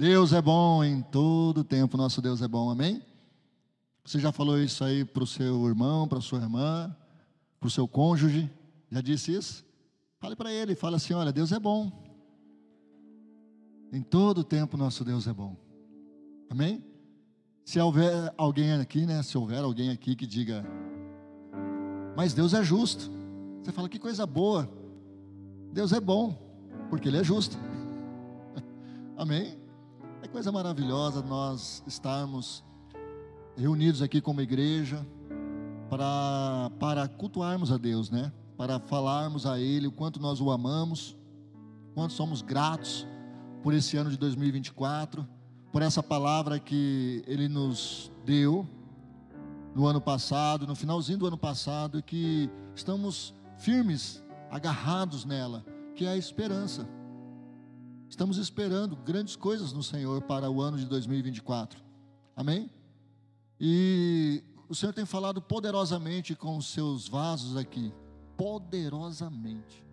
Deus é bom em todo tempo, nosso Deus é bom, amém? Você já falou isso aí para o seu irmão, para sua irmã, para o seu cônjuge? Já disse isso? Fale para ele, fala assim: olha, Deus é bom. Em todo tempo, nosso Deus é bom. Amém? Se houver alguém aqui, né? Se houver alguém aqui que diga, mas Deus é justo. Você fala, que coisa boa. Deus é bom, porque Ele é justo. Amém? Coisa maravilhosa nós estarmos reunidos aqui como igreja para, para cultuarmos a Deus, né? Para falarmos a Ele o quanto nós o amamos, quanto somos gratos por esse ano de 2024, por essa palavra que Ele nos deu no ano passado, no finalzinho do ano passado, que estamos firmes, agarrados nela, que é a esperança. Estamos esperando grandes coisas no Senhor para o ano de 2024. Amém? E o Senhor tem falado poderosamente com os seus vasos aqui. Poderosamente.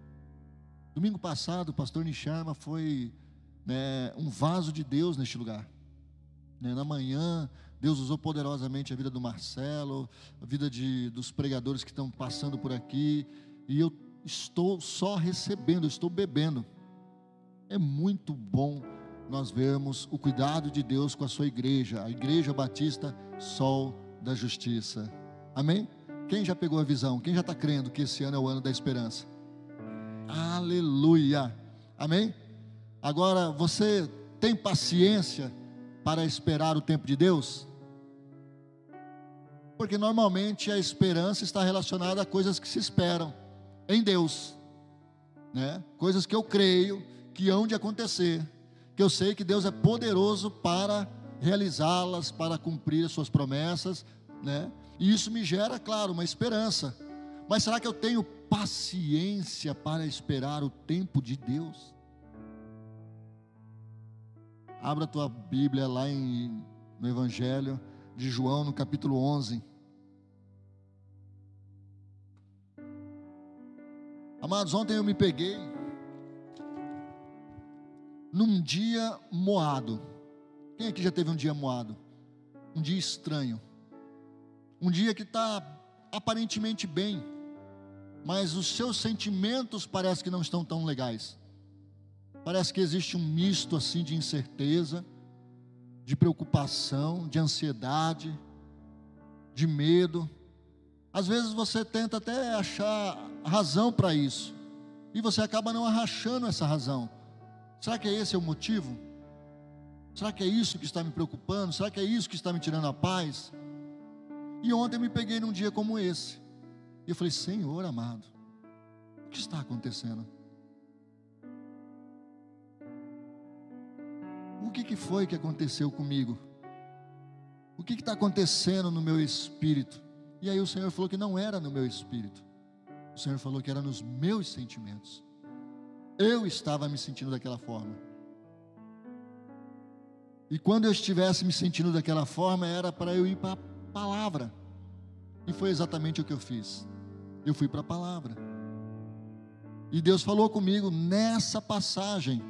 Domingo passado, o pastor Nisharma foi né, um vaso de Deus neste lugar. Né, na manhã, Deus usou poderosamente a vida do Marcelo, a vida de, dos pregadores que estão passando por aqui. E eu estou só recebendo, estou bebendo é muito bom nós vermos o cuidado de Deus com a sua igreja, a Igreja Batista Sol da Justiça. Amém? Quem já pegou a visão? Quem já está crendo que esse ano é o ano da esperança? Aleluia! Amém? Agora, você tem paciência para esperar o tempo de Deus? Porque normalmente a esperança está relacionada a coisas que se esperam em Deus, né? Coisas que eu creio que hão de acontecer, que eu sei que Deus é poderoso para realizá-las, para cumprir as suas promessas, né? E isso me gera, claro, uma esperança. Mas será que eu tenho paciência para esperar o tempo de Deus? Abra a tua Bíblia lá em, no Evangelho de João, no capítulo 11. Amados, ontem eu me peguei num dia moado. Quem aqui já teve um dia moado? Um dia estranho. Um dia que está aparentemente bem, mas os seus sentimentos parece que não estão tão legais. Parece que existe um misto assim de incerteza, de preocupação, de ansiedade, de medo. Às vezes você tenta até achar razão para isso, e você acaba não arrachando essa razão. Será que é esse o motivo? Será que é isso que está me preocupando? Será que é isso que está me tirando a paz? E ontem eu me peguei num dia como esse. E eu falei: Senhor amado, o que está acontecendo? O que, que foi que aconteceu comigo? O que está acontecendo no meu espírito? E aí o Senhor falou que não era no meu espírito. O Senhor falou que era nos meus sentimentos. Eu estava me sentindo daquela forma. E quando eu estivesse me sentindo daquela forma, era para eu ir para a palavra. E foi exatamente o que eu fiz. Eu fui para a palavra. E Deus falou comigo nessa passagem.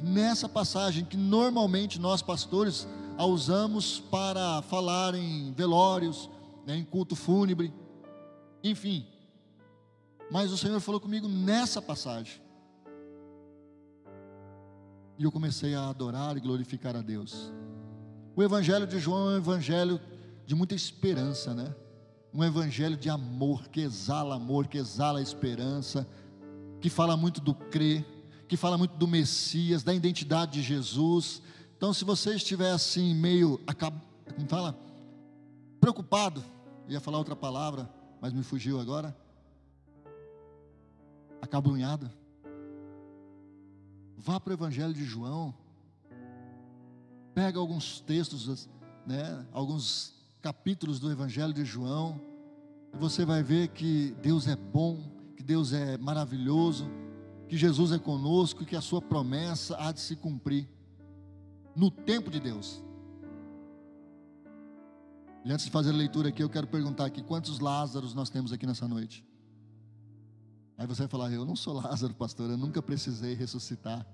Nessa passagem que normalmente nós pastores a usamos para falar em velórios, né, em culto fúnebre, enfim. Mas o Senhor falou comigo nessa passagem. E eu comecei a adorar e glorificar a Deus. O Evangelho de João é um evangelho de muita esperança, né? Um evangelho de amor, que exala amor, que exala esperança, que fala muito do crer, que fala muito do Messias, da identidade de Jesus. Então, se você estiver assim, meio, como fala? Preocupado, ia falar outra palavra, mas me fugiu agora acabrunhada. Vá para o Evangelho de João, pega alguns textos, né, alguns capítulos do Evangelho de João, e você vai ver que Deus é bom, que Deus é maravilhoso, que Jesus é conosco e que a sua promessa há de se cumprir no tempo de Deus. E antes de fazer a leitura aqui, eu quero perguntar aqui: quantos Lázaros nós temos aqui nessa noite? Aí você vai falar: Eu não sou Lázaro, pastor, eu nunca precisei ressuscitar.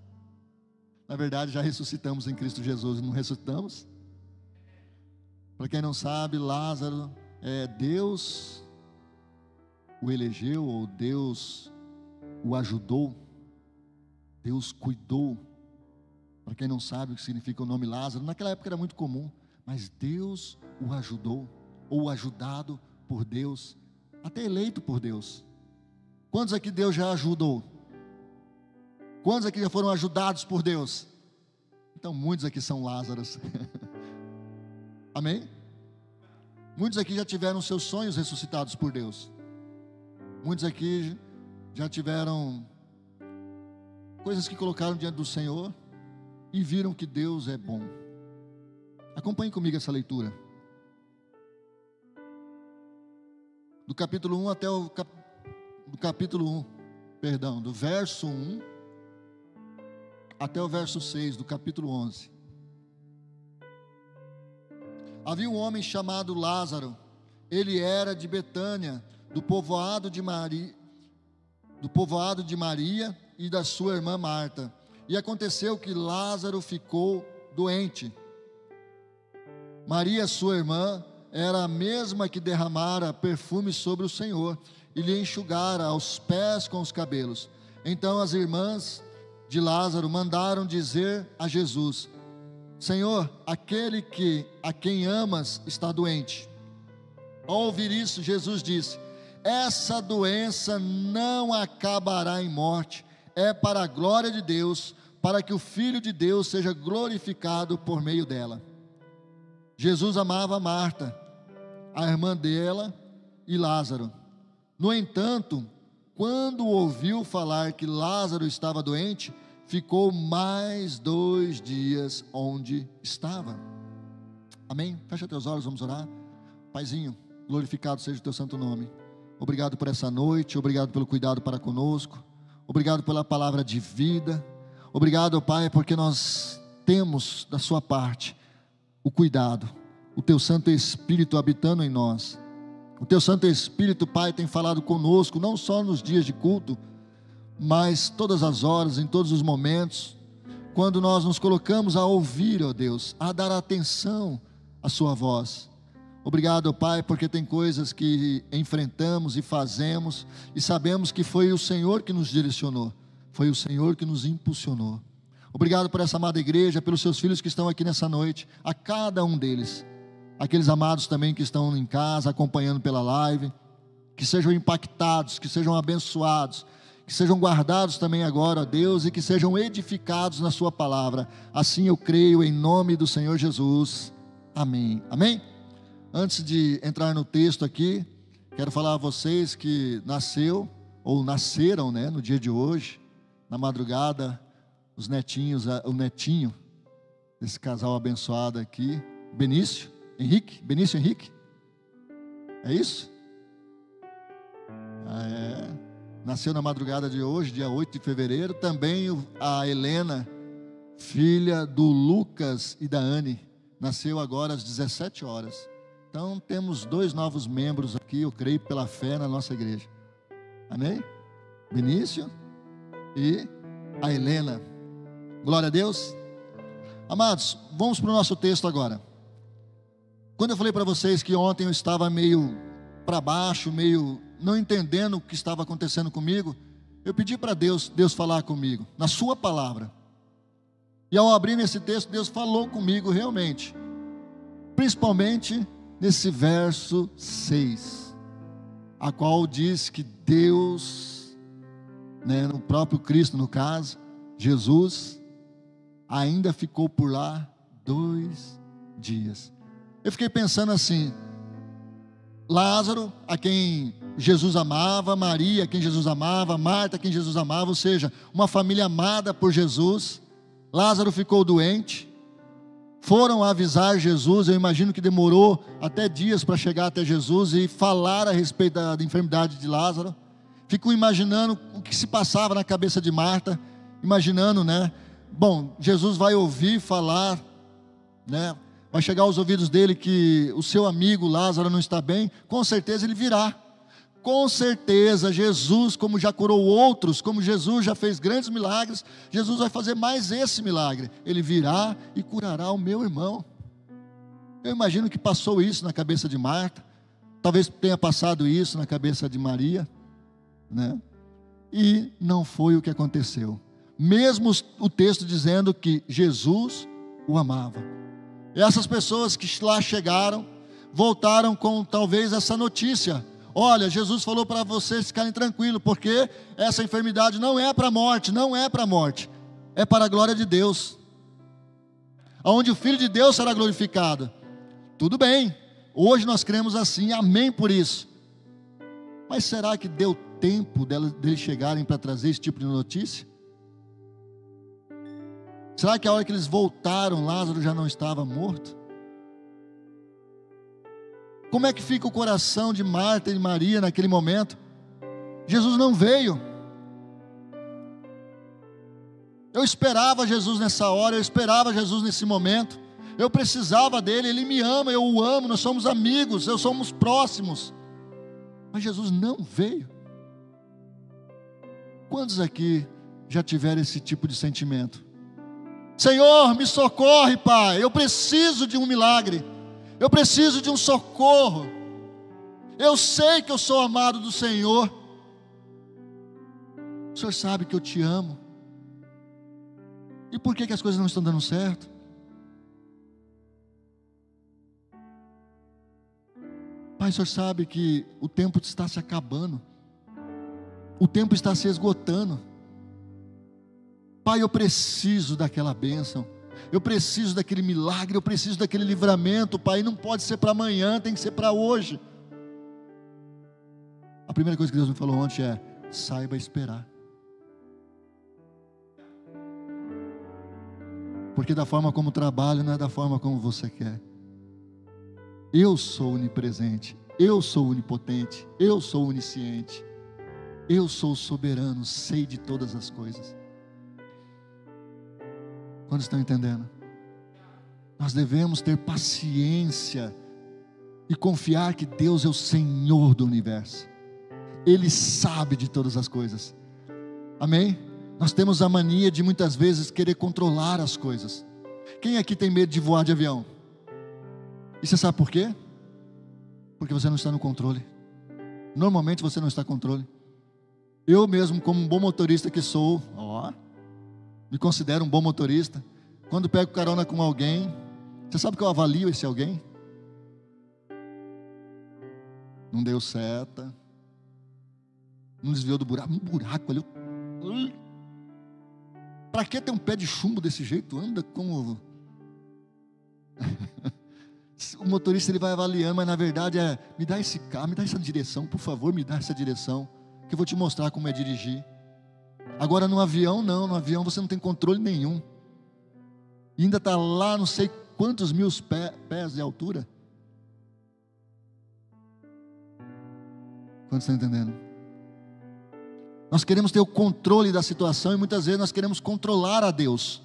Na verdade, já ressuscitamos em Cristo Jesus, não ressuscitamos? Para quem não sabe, Lázaro é Deus o elegeu ou Deus o ajudou. Deus cuidou. Para quem não sabe o que significa o nome Lázaro, naquela época era muito comum, mas Deus o ajudou ou ajudado por Deus, até eleito por Deus. Quantos aqui Deus já ajudou? Quantos aqui já foram ajudados por Deus? Então, muitos aqui são Lázaros. Amém? Muitos aqui já tiveram seus sonhos ressuscitados por Deus. Muitos aqui já tiveram coisas que colocaram diante do Senhor e viram que Deus é bom. Acompanhe comigo essa leitura. Do capítulo 1 até o cap... do capítulo 1, perdão, do verso 1 até o verso 6 do capítulo 11. Havia um homem chamado Lázaro. Ele era de Betânia, do povoado de Maria, do povoado de Maria e da sua irmã Marta. E aconteceu que Lázaro ficou doente. Maria, sua irmã, era a mesma que derramara perfume sobre o Senhor e lhe enxugara aos pés com os cabelos. Então as irmãs de Lázaro mandaram dizer a Jesus: Senhor, aquele que a quem amas está doente. Ao ouvir isso, Jesus disse: Essa doença não acabará em morte, é para a glória de Deus, para que o Filho de Deus seja glorificado por meio dela. Jesus amava Marta, a irmã dela e Lázaro. No entanto, quando ouviu falar que Lázaro estava doente, ficou mais dois dias onde estava. Amém? Fecha teus olhos, vamos orar. Paizinho, glorificado seja o teu santo nome. Obrigado por essa noite, obrigado pelo cuidado para conosco, obrigado pela palavra de vida. Obrigado, Pai, porque nós temos da Sua parte o cuidado, o Teu Santo Espírito habitando em nós. O Teu Santo Espírito, Pai, tem falado conosco, não só nos dias de culto, mas todas as horas, em todos os momentos, quando nós nos colocamos a ouvir, ó Deus, a dar atenção à Sua voz. Obrigado, Pai, porque tem coisas que enfrentamos e fazemos e sabemos que foi o Senhor que nos direcionou, foi o Senhor que nos impulsionou. Obrigado por essa amada igreja, pelos seus filhos que estão aqui nessa noite, a cada um deles, aqueles amados também que estão em casa acompanhando pela live, que sejam impactados, que sejam abençoados, que sejam guardados também agora, ó Deus, e que sejam edificados na Sua palavra. Assim eu creio em nome do Senhor Jesus. Amém. Amém? Antes de entrar no texto aqui, quero falar a vocês que nasceu, ou nasceram, né, no dia de hoje, na madrugada, os netinhos, o netinho desse casal abençoado aqui, Benício, Henrique, Benício Henrique. É isso? Ah, é nasceu na madrugada de hoje, dia 8 de fevereiro. Também a Helena, filha do Lucas e da Anne, nasceu agora às 17 horas. Então temos dois novos membros aqui, eu creio pela fé na nossa igreja. Amém? Benício e a Helena. Glória a Deus. Amados, vamos para o nosso texto agora. Quando eu falei para vocês que ontem eu estava meio para baixo, meio não entendendo o que estava acontecendo comigo, eu pedi para Deus, Deus falar comigo, na Sua palavra. E ao abrir nesse texto, Deus falou comigo realmente, principalmente nesse verso 6, a qual diz que Deus, né, no próprio Cristo, no caso, Jesus, ainda ficou por lá dois dias. Eu fiquei pensando assim, Lázaro, a quem Jesus amava, Maria, a quem Jesus amava, Marta, a quem Jesus amava, ou seja, uma família amada por Jesus. Lázaro ficou doente. Foram avisar Jesus, eu imagino que demorou até dias para chegar até Jesus e falar a respeito da, da enfermidade de Lázaro. Fico imaginando o que se passava na cabeça de Marta, imaginando, né? Bom, Jesus vai ouvir falar, né? Vai chegar aos ouvidos dele que o seu amigo Lázaro não está bem, com certeza ele virá. com certeza, Jesus, como já curou outros, como Jesus já fez grandes milagres, Jesus vai fazer mais esse milagre. Ele virá e curará o meu irmão. Eu imagino que passou isso na cabeça de Marta, talvez tenha passado isso na cabeça de Maria, né? E não foi o que aconteceu. Mesmo o texto dizendo que Jesus o amava. E essas pessoas que lá chegaram, voltaram com talvez essa notícia Olha, Jesus falou para vocês ficarem tranquilos, porque essa enfermidade não é para a morte, não é para a morte, é para a glória de Deus. Onde o Filho de Deus será glorificado. Tudo bem, hoje nós cremos assim, amém por isso. Mas será que deu tempo deles chegarem para trazer esse tipo de notícia? Será que a hora que eles voltaram, Lázaro já não estava morto? Como é que fica o coração de Marta e Maria naquele momento? Jesus não veio. Eu esperava Jesus nessa hora, eu esperava Jesus nesse momento. Eu precisava dele, ele me ama, eu o amo, nós somos amigos, eu somos próximos. Mas Jesus não veio. Quantos aqui já tiveram esse tipo de sentimento? Senhor, me socorre, Pai, eu preciso de um milagre. Eu preciso de um socorro. Eu sei que eu sou amado do Senhor. O Senhor sabe que eu te amo. E por que, que as coisas não estão dando certo? Pai, o Senhor sabe que o tempo está se acabando. O tempo está se esgotando. Pai, eu preciso daquela bênção. Eu preciso daquele milagre, eu preciso daquele livramento, Pai. Não pode ser para amanhã, tem que ser para hoje. A primeira coisa que Deus me falou ontem é: saiba esperar. Porque da forma como trabalho não é da forma como você quer. Eu sou onipresente, eu sou onipotente, eu sou onisciente, eu sou soberano, sei de todas as coisas. Quantos estão entendendo? Nós devemos ter paciência e confiar que Deus é o Senhor do universo. Ele sabe de todas as coisas. Amém? Nós temos a mania de muitas vezes querer controlar as coisas. Quem aqui tem medo de voar de avião? E você sabe por quê? Porque você não está no controle. Normalmente você não está no controle. Eu mesmo, como um bom motorista que sou, me considero um bom motorista. Quando pego carona com alguém, você sabe que eu avalio esse alguém? Não deu seta, não desviou do buraco, um buraco ali. Para que ter um pé de chumbo desse jeito? Anda como. o motorista ele vai avaliando, mas na verdade é: me dá esse carro, me dá essa direção, por favor, me dá essa direção, que eu vou te mostrar como é dirigir. Agora no avião, não, no avião você não tem controle nenhum. E ainda está lá, não sei quantos mil pés de altura. Quantos estão entendendo? Nós queremos ter o controle da situação e muitas vezes nós queremos controlar a Deus.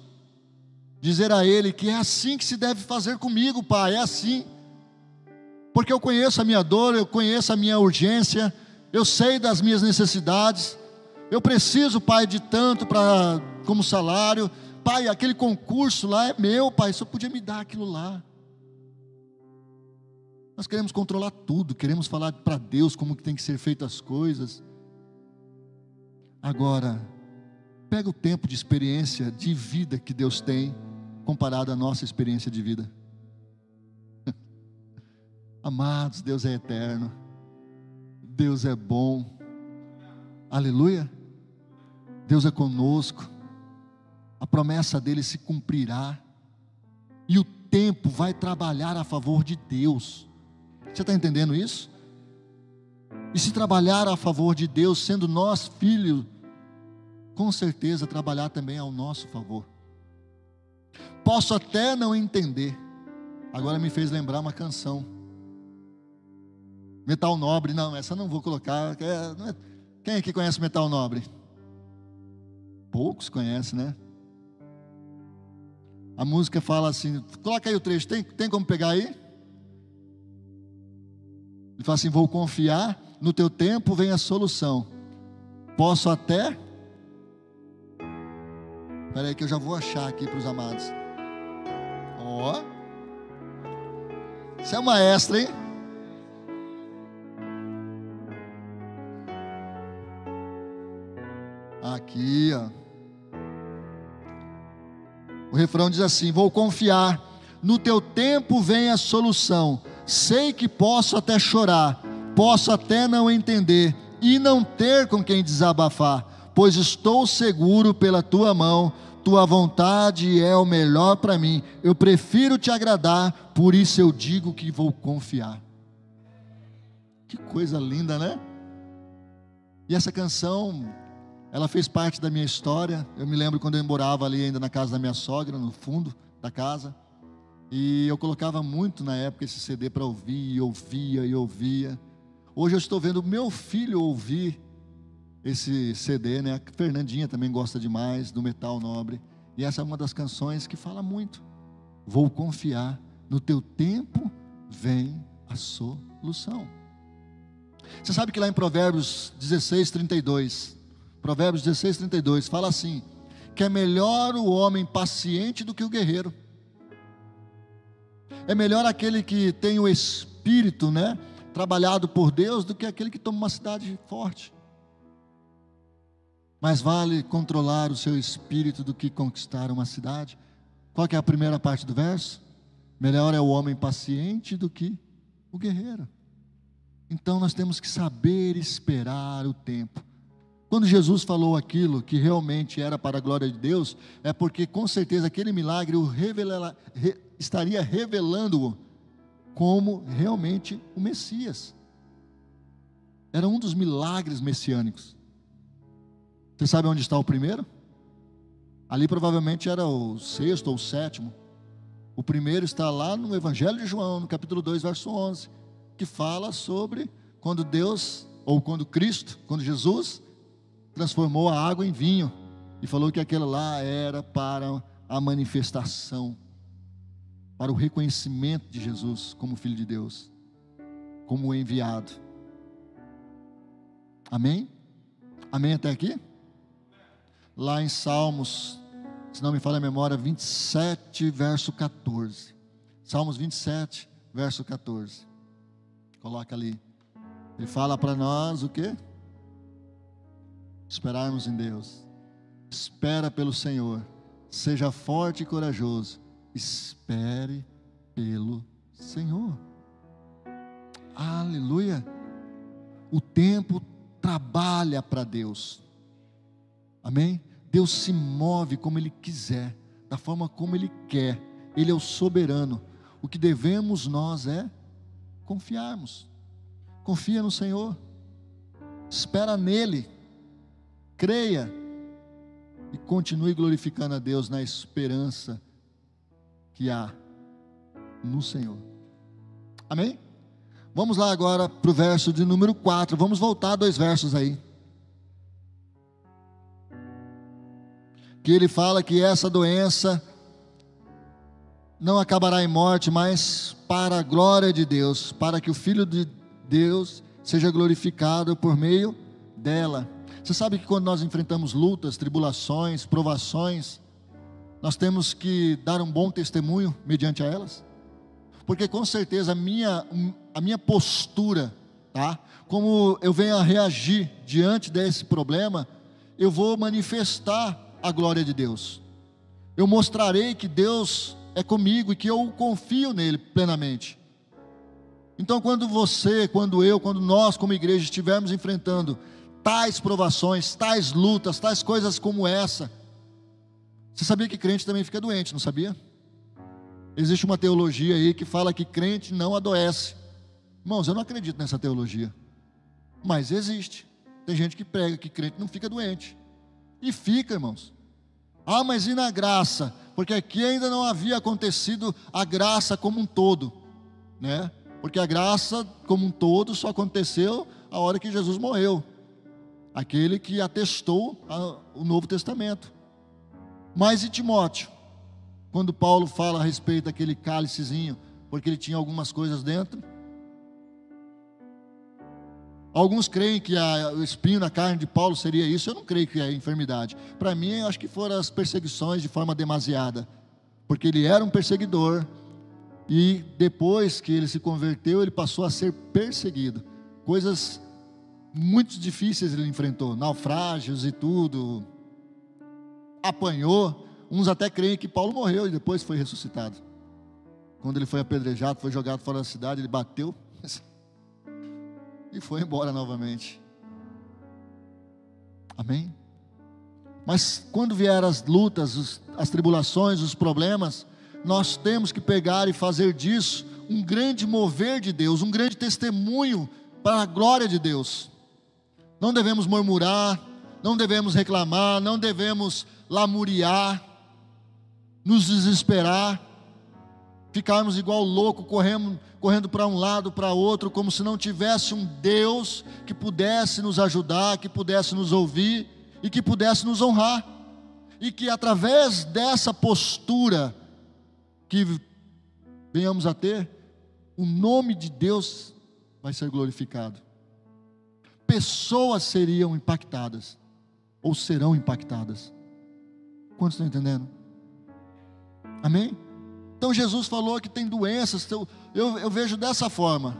Dizer a Ele que é assim que se deve fazer comigo, Pai, é assim. Porque eu conheço a minha dor, eu conheço a minha urgência, eu sei das minhas necessidades, eu preciso, pai, de tanto para como salário. Pai, aquele concurso lá é meu, pai, só podia me dar aquilo lá. Nós queremos controlar tudo, queremos falar para Deus como que tem que ser feitas as coisas. Agora, pega o tempo de experiência de vida que Deus tem comparado à nossa experiência de vida. Amados, Deus é eterno. Deus é bom. Aleluia. Deus é conosco, a promessa dele se cumprirá, e o tempo vai trabalhar a favor de Deus. Você está entendendo isso? E se trabalhar a favor de Deus, sendo nós filhos, com certeza trabalhar também ao nosso favor. Posso até não entender, agora me fez lembrar uma canção. Metal Nobre, não, essa não vou colocar. É, quem aqui conhece Metal Nobre? Poucos conhecem, né? A música fala assim, coloca aí o trecho, tem, tem como pegar aí? Ele fala assim: vou confiar, no teu tempo vem a solução. Posso até. Espera aí que eu já vou achar aqui para os amados. Ó. Oh. Você é uma extra, hein? Aqui, ó. Refrão diz assim: Vou confiar, no teu tempo vem a solução. Sei que posso até chorar, posso até não entender e não ter com quem desabafar, pois estou seguro pela tua mão, tua vontade é o melhor para mim. Eu prefiro te agradar, por isso eu digo que vou confiar. Que coisa linda, né? E essa canção ela fez parte da minha história. Eu me lembro quando eu morava ali ainda na casa da minha sogra, no fundo da casa. E eu colocava muito na época esse CD para ouvir, e ouvia e ouvia. Hoje eu estou vendo meu filho ouvir esse CD, né? A Fernandinha também gosta demais do metal nobre. E essa é uma das canções que fala muito. Vou confiar, no teu tempo vem a solução. Você sabe que lá em Provérbios 16, 32, Provérbios 16, 32, fala assim: que é melhor o homem paciente do que o guerreiro. É melhor aquele que tem o espírito, né, trabalhado por Deus, do que aquele que toma uma cidade forte. Mais vale controlar o seu espírito do que conquistar uma cidade. Qual é a primeira parte do verso? Melhor é o homem paciente do que o guerreiro. Então nós temos que saber esperar o tempo. Quando Jesus falou aquilo que realmente era para a glória de Deus, é porque com certeza aquele milagre o re, estaria revelando-o como realmente o Messias. Era um dos milagres messiânicos. Você sabe onde está o primeiro? Ali provavelmente era o sexto ou o sétimo. O primeiro está lá no Evangelho de João, no capítulo 2, verso 11, que fala sobre quando Deus, ou quando Cristo, quando Jesus transformou a água em vinho e falou que aquela lá era para a manifestação, para o reconhecimento de Jesus como Filho de Deus, como enviado. Amém? Amém até aqui? Lá em Salmos, se não me falha a memória, 27, verso 14. Salmos 27, verso 14. Coloca ali. Ele fala para nós o que? Esperarmos em Deus. Espera pelo Senhor. Seja forte e corajoso. Espere pelo Senhor. Aleluia. O tempo trabalha para Deus. Amém? Deus se move como Ele quiser, da forma como Ele quer. Ele é o soberano. O que devemos nós é confiarmos. Confia no Senhor. Espera nele creia e continue glorificando a Deus na esperança que há no Senhor. Amém? Vamos lá agora para o verso de número 4. Vamos voltar dois versos aí. Que ele fala que essa doença não acabará em morte, mas para a glória de Deus, para que o Filho de Deus seja glorificado por meio dela. Você sabe que quando nós enfrentamos lutas, tribulações, provações, nós temos que dar um bom testemunho mediante a elas? Porque com certeza a minha, a minha postura, tá? Como eu venho a reagir diante desse problema, eu vou manifestar a glória de Deus. Eu mostrarei que Deus é comigo e que eu confio nele plenamente. Então, quando você, quando eu, quando nós, como igreja, estivermos enfrentando tais provações, tais lutas, tais coisas como essa. Você sabia que crente também fica doente, não sabia? Existe uma teologia aí que fala que crente não adoece. Irmãos, eu não acredito nessa teologia. Mas existe. Tem gente que prega que crente não fica doente. E fica, irmãos. Ah, mas e na graça? Porque aqui ainda não havia acontecido a graça como um todo, né? Porque a graça como um todo só aconteceu a hora que Jesus morreu aquele que atestou o Novo Testamento. Mas e Timóteo? Quando Paulo fala a respeito daquele cálicezinho, porque ele tinha algumas coisas dentro. Alguns creem que a, o espinho na carne de Paulo seria isso, eu não creio que é enfermidade. Para mim, eu acho que foram as perseguições de forma demasiada, porque ele era um perseguidor, e depois que ele se converteu, ele passou a ser perseguido. Coisas muito difíceis ele enfrentou, naufrágios e tudo. Apanhou. Uns até creem que Paulo morreu e depois foi ressuscitado. Quando ele foi apedrejado, foi jogado fora da cidade, ele bateu e foi embora novamente. Amém? Mas quando vier as lutas, as tribulações, os problemas, nós temos que pegar e fazer disso um grande mover de Deus, um grande testemunho para a glória de Deus. Não devemos murmurar, não devemos reclamar, não devemos lamuriar, nos desesperar, ficarmos igual louco, correndo, correndo para um lado, para outro, como se não tivesse um Deus que pudesse nos ajudar, que pudesse nos ouvir e que pudesse nos honrar. E que através dessa postura, que venhamos a ter, o nome de Deus vai ser glorificado. Pessoas seriam impactadas, ou serão impactadas. Quantos estão entendendo? Amém? Então Jesus falou que tem doenças, eu, eu, eu vejo dessa forma.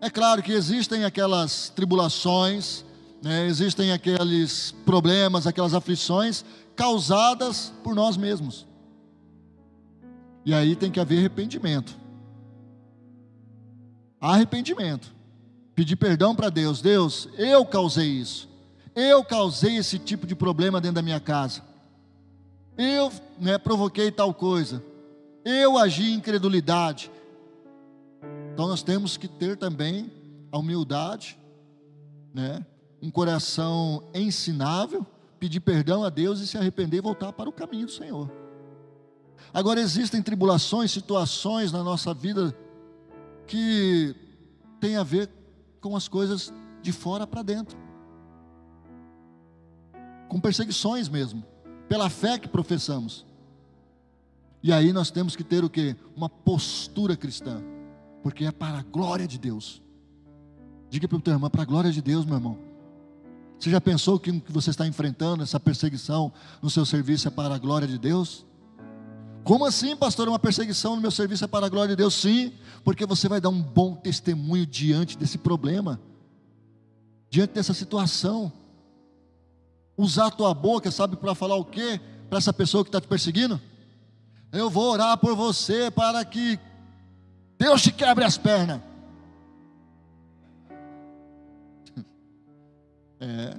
É claro que existem aquelas tribulações, né, existem aqueles problemas, aquelas aflições causadas por nós mesmos. E aí tem que haver arrependimento. Arrependimento. Pedir perdão para Deus. Deus, eu causei isso. Eu causei esse tipo de problema dentro da minha casa. Eu né, provoquei tal coisa. Eu agi em incredulidade. Então nós temos que ter também a humildade, né? um coração ensinável, pedir perdão a Deus e se arrepender e voltar para o caminho do Senhor. Agora existem tribulações, situações na nossa vida que tem a ver com as coisas de fora para dentro. Com perseguições mesmo, pela fé que professamos. E aí nós temos que ter o que? Uma postura cristã, porque é para a glória de Deus. Diga para o teu irmão, para a glória de Deus, meu irmão. Você já pensou que o que você está enfrentando, essa perseguição no seu serviço é para a glória de Deus? Como assim, pastor? Uma perseguição no meu serviço é para a glória de Deus? Sim, porque você vai dar um bom testemunho diante desse problema, diante dessa situação. Usar a tua boca, sabe, para falar o quê? Para essa pessoa que está te perseguindo? Eu vou orar por você para que Deus te quebre as pernas. É.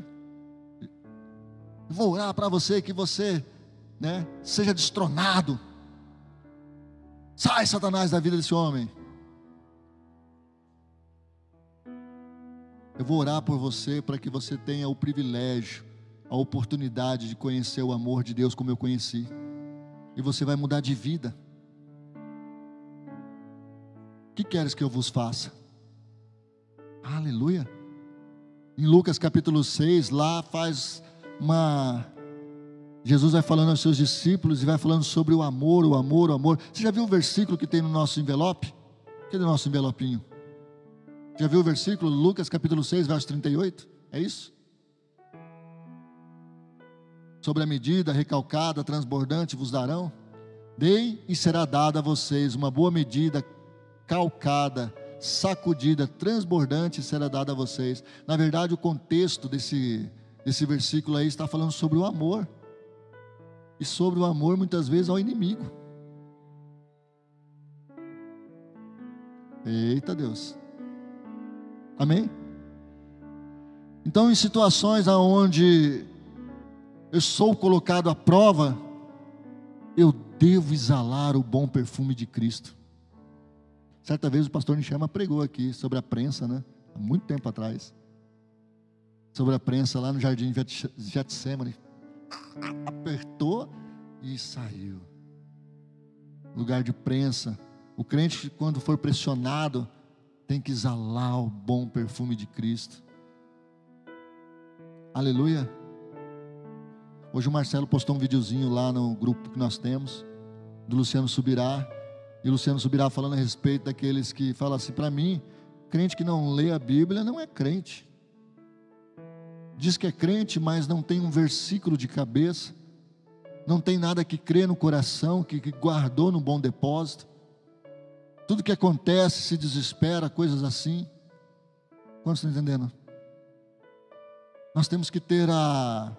Vou orar para você que você, né, seja destronado. Sai, Satanás, da vida desse homem. Eu vou orar por você para que você tenha o privilégio, a oportunidade de conhecer o amor de Deus como eu conheci. E você vai mudar de vida. O que queres que eu vos faça? Aleluia. Em Lucas capítulo 6, lá faz uma Jesus vai falando aos seus discípulos e vai falando sobre o amor, o amor, o amor. Você já viu o versículo que tem no nosso envelope? O nosso envelopinho? Já viu o versículo? Lucas capítulo 6, verso 38? É isso? Sobre a medida recalcada, transbordante vos darão. Dei e será dada a vocês uma boa medida, calcada, sacudida, transbordante será dada a vocês. Na verdade, o contexto desse, desse versículo aí está falando sobre o amor e sobre o amor muitas vezes ao inimigo. Eita Deus. Amém? Então, em situações onde eu sou colocado à prova, eu devo exalar o bom perfume de Cristo. Certa vez o pastor Nishama pregou aqui sobre a prensa, né? Há muito tempo atrás. Sobre a prensa lá no jardim de Getsemane apertou e saiu. Lugar de prensa. O crente, quando for pressionado, tem que exalar o bom perfume de Cristo. Aleluia. Hoje o Marcelo postou um videozinho lá no grupo que nós temos, do Luciano Subirá. E o Luciano Subirá falando a respeito daqueles que falam assim: para mim, crente que não lê a Bíblia não é crente. Diz que é crente, mas não tem um versículo de cabeça, não tem nada que crê no coração, que, guardou no bom depósito. Tudo que acontece se desespera, coisas assim. Quantos estão entendendo? Nós temos que ter a,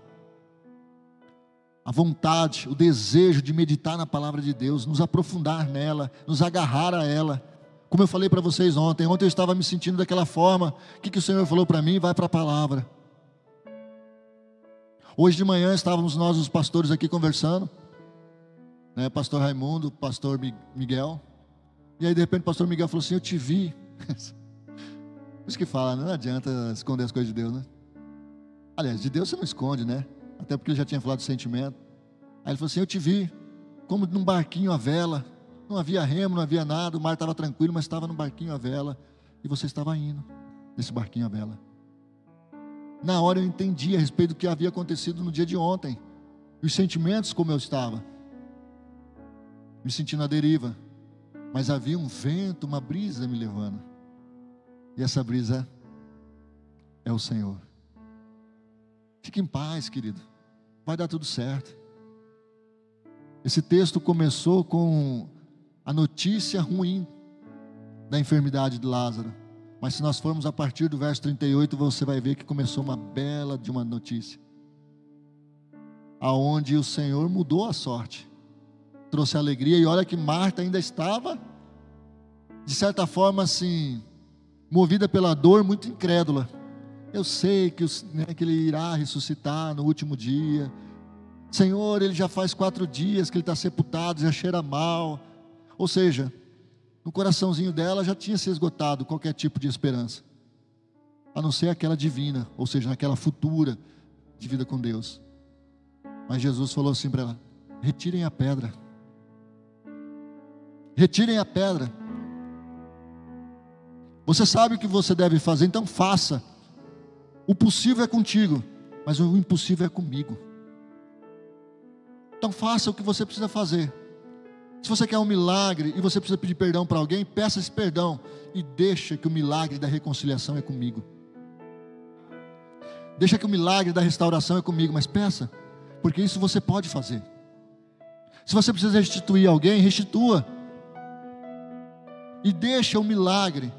a vontade, o desejo de meditar na palavra de Deus, nos aprofundar nela, nos agarrar a ela. Como eu falei para vocês ontem, ontem eu estava me sentindo daquela forma. O que, que o Senhor falou para mim? Vai para a palavra. Hoje de manhã estávamos nós, os pastores, aqui conversando. Né, pastor Raimundo, pastor Miguel. E aí de repente o pastor Miguel falou assim: Eu te vi. Isso que fala, não adianta esconder as coisas de Deus, né? Aliás, de Deus você não esconde, né? Até porque ele já tinha falado de sentimento. Aí ele falou assim: Eu te vi, como num barquinho à vela. Não havia remo, não havia nada, o mar estava tranquilo, mas estava num barquinho à vela. E você estava indo nesse barquinho à vela. Na hora eu entendi a respeito do que havia acontecido no dia de ontem. Os sentimentos como eu estava. Me sentindo à deriva. Mas havia um vento, uma brisa me levando. E essa brisa é o Senhor. Fique em paz, querido. Vai dar tudo certo. Esse texto começou com a notícia ruim da enfermidade de Lázaro. Mas se nós formos a partir do verso 38, você vai ver que começou uma bela de uma notícia. Aonde o Senhor mudou a sorte. Trouxe alegria e olha que Marta ainda estava de certa forma assim, movida pela dor, muito incrédula. Eu sei que, né, que ele irá ressuscitar no último dia. Senhor, ele já faz quatro dias que ele está sepultado, já cheira mal. Ou seja, no coraçãozinho dela já tinha se esgotado qualquer tipo de esperança, a não ser aquela divina, ou seja, naquela futura de vida com Deus. Mas Jesus falou assim para ela: retirem a pedra, retirem a pedra. Você sabe o que você deve fazer, então faça. O possível é contigo, mas o impossível é comigo. Então faça o que você precisa fazer. Se você quer um milagre e você precisa pedir perdão para alguém, peça esse perdão e deixa que o milagre da reconciliação é comigo. Deixa que o milagre da restauração é comigo, mas peça, porque isso você pode fazer. Se você precisa restituir alguém, restitua. E deixa o milagre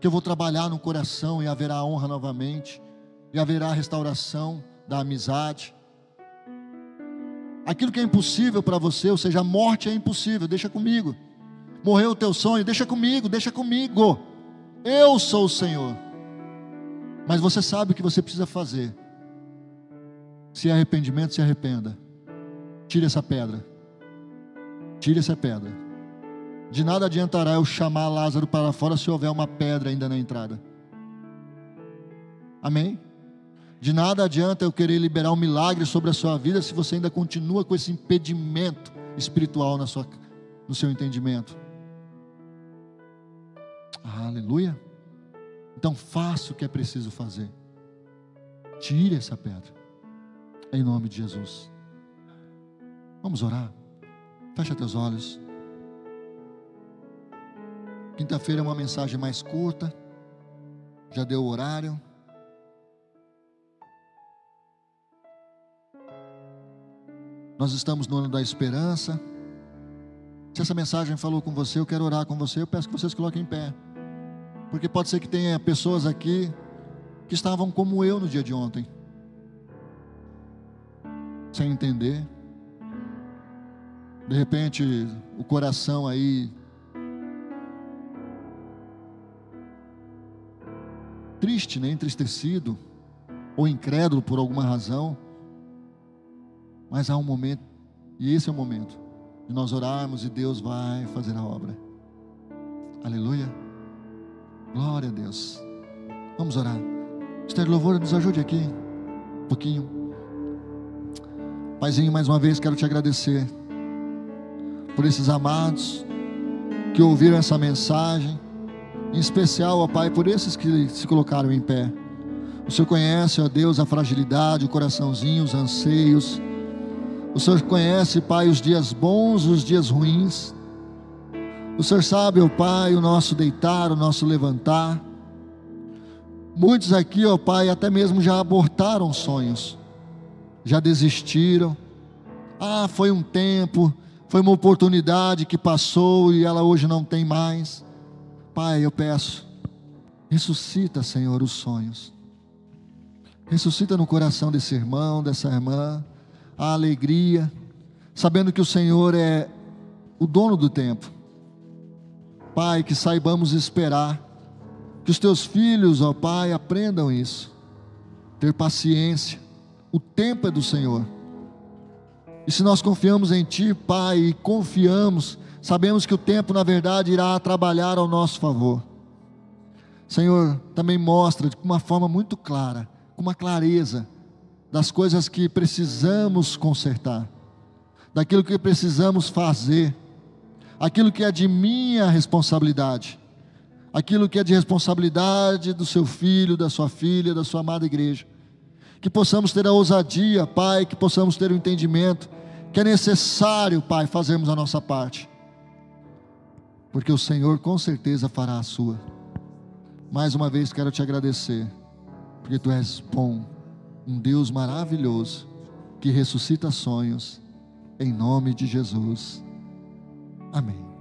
que eu vou trabalhar no coração e haverá honra novamente, e haverá restauração da amizade, Aquilo que é impossível para você, ou seja, a morte é impossível, deixa comigo. Morreu o teu sonho, deixa comigo, deixa comigo. Eu sou o Senhor. Mas você sabe o que você precisa fazer. Se é arrependimento, se arrependa. Tire essa pedra. Tire essa pedra. De nada adiantará eu chamar Lázaro para fora se houver uma pedra ainda na entrada. Amém? De nada adianta eu querer liberar um milagre sobre a sua vida se você ainda continua com esse impedimento espiritual na sua, no seu entendimento. Aleluia. Então faça o que é preciso fazer. Tire essa pedra. Em nome de Jesus. Vamos orar. Fecha teus olhos. Quinta-feira é uma mensagem mais curta. Já deu o horário. Nós estamos no ano da esperança. Se essa mensagem falou com você, eu quero orar com você. Eu peço que vocês coloquem em pé. Porque pode ser que tenha pessoas aqui que estavam como eu no dia de ontem, sem entender. De repente, o coração aí triste, né? entristecido, ou incrédulo por alguma razão. Mas há um momento, e esse é o momento, de nós orarmos e Deus vai fazer a obra. Aleluia. Glória a Deus. Vamos orar. Esther Louvor, nos ajude aqui. Um pouquinho. Paizinho, mais uma vez quero te agradecer por esses amados que ouviram essa mensagem. Em especial, ó Pai, por esses que se colocaram em pé. O Senhor conhece, ó Deus, a fragilidade, o coraçãozinho, os anseios o Senhor conhece, Pai, os dias bons, os dias ruins. O Senhor sabe, ó Pai, o nosso deitar, o nosso levantar. Muitos aqui, ó Pai, até mesmo já abortaram sonhos, já desistiram. Ah, foi um tempo, foi uma oportunidade que passou e ela hoje não tem mais. Pai, eu peço, ressuscita, Senhor, os sonhos. Ressuscita no coração desse irmão, dessa irmã, a alegria, sabendo que o Senhor é o dono do tempo. Pai, que saibamos esperar, que os teus filhos, ó Pai, aprendam isso, ter paciência, o tempo é do Senhor. E se nós confiamos em Ti, Pai, e confiamos, sabemos que o tempo, na verdade, irá trabalhar ao nosso favor. Senhor, também mostra de uma forma muito clara, com uma clareza, das coisas que precisamos consertar, daquilo que precisamos fazer, aquilo que é de minha responsabilidade, aquilo que é de responsabilidade do seu filho, da sua filha, da sua amada igreja. Que possamos ter a ousadia, Pai, que possamos ter o entendimento que é necessário, Pai, fazermos a nossa parte, porque o Senhor com certeza fará a sua. Mais uma vez quero te agradecer, porque tu és bom, um Deus maravilhoso, que ressuscita sonhos, em nome de Jesus. Amém.